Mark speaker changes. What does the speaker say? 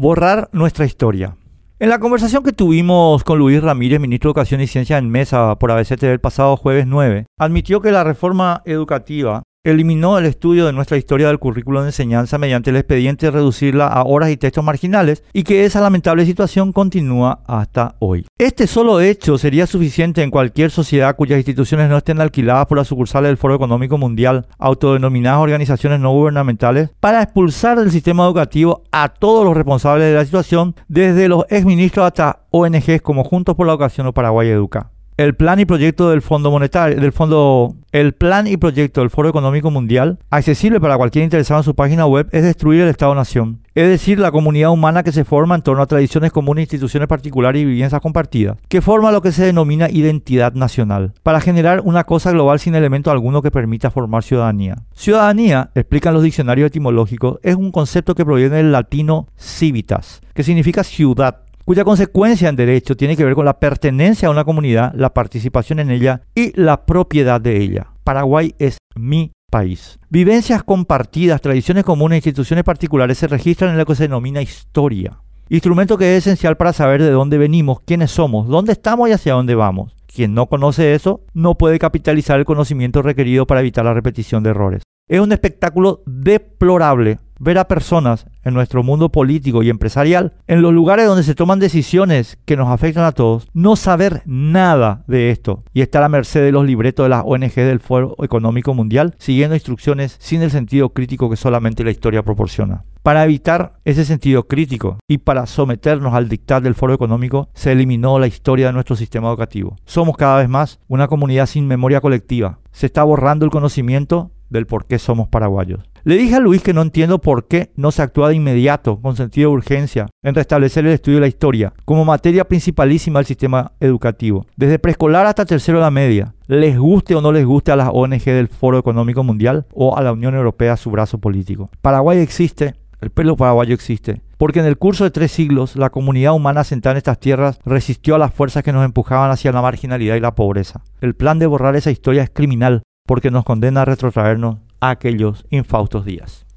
Speaker 1: Borrar nuestra historia. En la conversación que tuvimos con Luis Ramírez, ministro de Educación y Ciencia en Mesa por ABCT el pasado jueves 9, admitió que la reforma educativa eliminó el estudio de nuestra historia del currículo de enseñanza mediante el expediente de reducirla a horas y textos marginales y que esa lamentable situación continúa hasta hoy. Este solo hecho sería suficiente en cualquier sociedad cuyas instituciones no estén alquiladas por las sucursales del Foro Económico Mundial, autodenominadas organizaciones no gubernamentales, para expulsar del sistema educativo a todos los responsables de la situación, desde los exministros hasta ONGs como Juntos por la Educación o Paraguay Educa el plan y proyecto del Fondo Monetario, Fondo, el plan y proyecto del Foro Económico Mundial, accesible para cualquier interesado en su página web, es destruir el Estado-Nación, es decir, la comunidad humana que se forma en torno a tradiciones comunes, instituciones particulares y viviendas compartidas, que forma lo que se denomina identidad nacional, para generar una cosa global sin elemento alguno que permita formar ciudadanía. Ciudadanía, explican los diccionarios etimológicos, es un concepto que proviene del latino civitas, que significa ciudad cuya consecuencia en derecho tiene que ver con la pertenencia a una comunidad, la participación en ella y la propiedad de ella. Paraguay es mi país. Vivencias compartidas, tradiciones comunes, instituciones particulares se registran en lo que se denomina historia. Instrumento que es esencial para saber de dónde venimos, quiénes somos, dónde estamos y hacia dónde vamos. Quien no conoce eso no puede capitalizar el conocimiento requerido para evitar la repetición de errores. Es un espectáculo deplorable ver a personas en nuestro mundo político y empresarial, en los lugares donde se toman decisiones que nos afectan a todos, no saber nada de esto y estar a merced de los libretos de las ONG del Foro Económico Mundial, siguiendo instrucciones sin el sentido crítico que solamente la historia proporciona. Para evitar ese sentido crítico y para someternos al dictado del Foro Económico, se eliminó la historia de nuestro sistema educativo. Somos cada vez más una comunidad sin memoria colectiva. Se está borrando el conocimiento del por qué somos paraguayos. Le dije a Luis que no entiendo por qué no se actúa de inmediato, con sentido de urgencia, en restablecer el estudio de la historia como materia principalísima del sistema educativo, desde preescolar hasta tercero de la media, les guste o no les guste a las ONG del Foro Económico Mundial o a la Unión Europea su brazo político. Paraguay existe, el pueblo paraguayo existe, porque en el curso de tres siglos la comunidad humana sentada en estas tierras resistió a las fuerzas que nos empujaban hacia la marginalidad y la pobreza. El plan de borrar esa historia es criminal porque nos condena a retrotraernos aquellos infaustos días.